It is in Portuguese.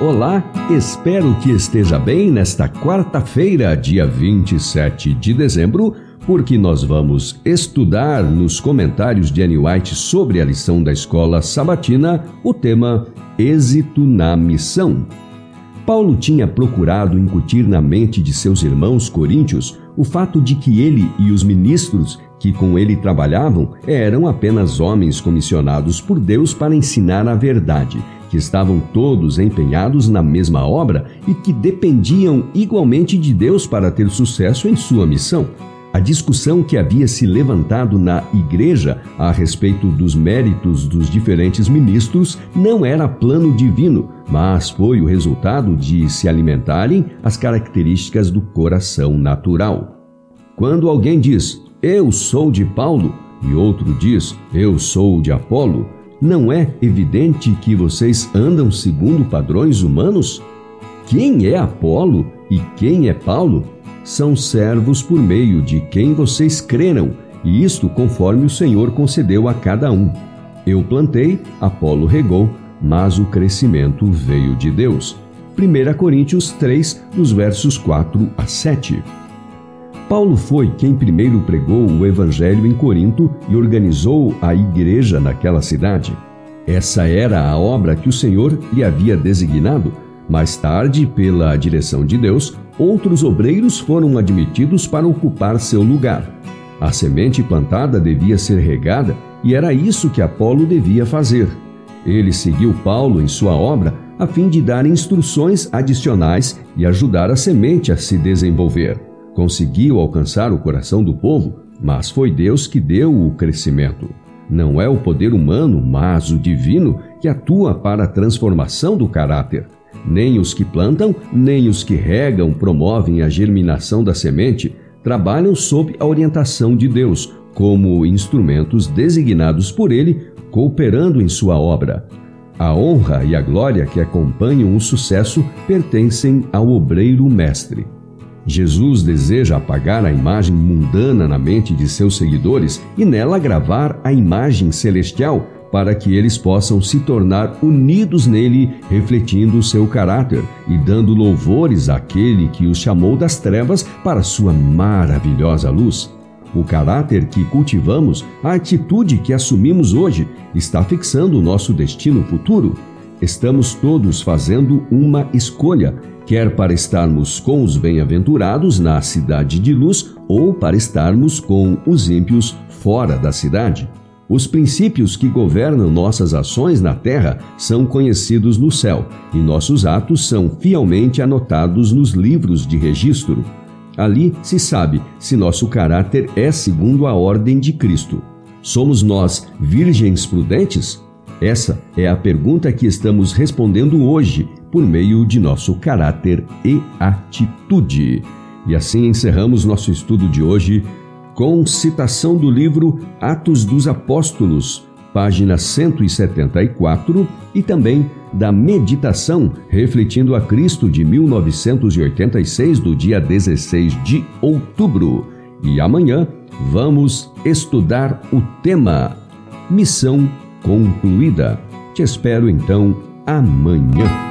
Olá, espero que esteja bem nesta quarta-feira, dia 27 de dezembro, porque nós vamos estudar nos comentários de Annie White sobre a lição da escola sabatina o tema Êxito na Missão. Paulo tinha procurado incutir na mente de seus irmãos coríntios o fato de que ele e os ministros que com ele trabalhavam eram apenas homens comissionados por Deus para ensinar a verdade que estavam todos empenhados na mesma obra e que dependiam igualmente de Deus para ter sucesso em sua missão. A discussão que havia se levantado na igreja a respeito dos méritos dos diferentes ministros não era plano divino, mas foi o resultado de se alimentarem as características do coração natural. Quando alguém diz, Eu sou de Paulo, e outro diz, Eu sou de Apolo, não é evidente que vocês andam segundo padrões humanos? Quem é Apolo e quem é Paulo? São servos por meio de quem vocês creram, e isto conforme o Senhor concedeu a cada um. Eu plantei, Apolo regou, mas o crescimento veio de Deus. 1 Coríntios 3, nos versos 4 a 7. Paulo foi quem primeiro pregou o Evangelho em Corinto e organizou a igreja naquela cidade. Essa era a obra que o Senhor lhe havia designado. Mais tarde, pela direção de Deus, outros obreiros foram admitidos para ocupar seu lugar. A semente plantada devia ser regada e era isso que Apolo devia fazer. Ele seguiu Paulo em sua obra a fim de dar instruções adicionais e ajudar a semente a se desenvolver conseguiu alcançar o coração do povo, mas foi Deus que deu o crescimento. Não é o poder humano, mas o divino que atua para a transformação do caráter. Nem os que plantam, nem os que regam promovem a germinação da semente, trabalham sob a orientação de Deus, como instrumentos designados por Ele, cooperando em sua obra. A honra e a glória que acompanham o sucesso pertencem ao obreiro mestre. Jesus deseja apagar a imagem mundana na mente de seus seguidores e nela gravar a imagem celestial para que eles possam se tornar unidos nele, refletindo o seu caráter e dando louvores àquele que os chamou das trevas para sua maravilhosa luz. O caráter que cultivamos, a atitude que assumimos hoje, está fixando o nosso destino futuro. Estamos todos fazendo uma escolha quer para estarmos com os bem-aventurados na cidade de luz ou para estarmos com os ímpios fora da cidade. Os princípios que governam nossas ações na terra são conhecidos no céu e nossos atos são fielmente anotados nos livros de registro. Ali se sabe se nosso caráter é segundo a ordem de Cristo. Somos nós virgens prudentes? Essa é a pergunta que estamos respondendo hoje por meio de nosso caráter e atitude. E assim encerramos nosso estudo de hoje com citação do livro Atos dos Apóstolos, página 174, e também da meditação refletindo a Cristo de 1986, do dia 16 de outubro. E amanhã vamos estudar o tema Missão concluída. Te espero então amanhã.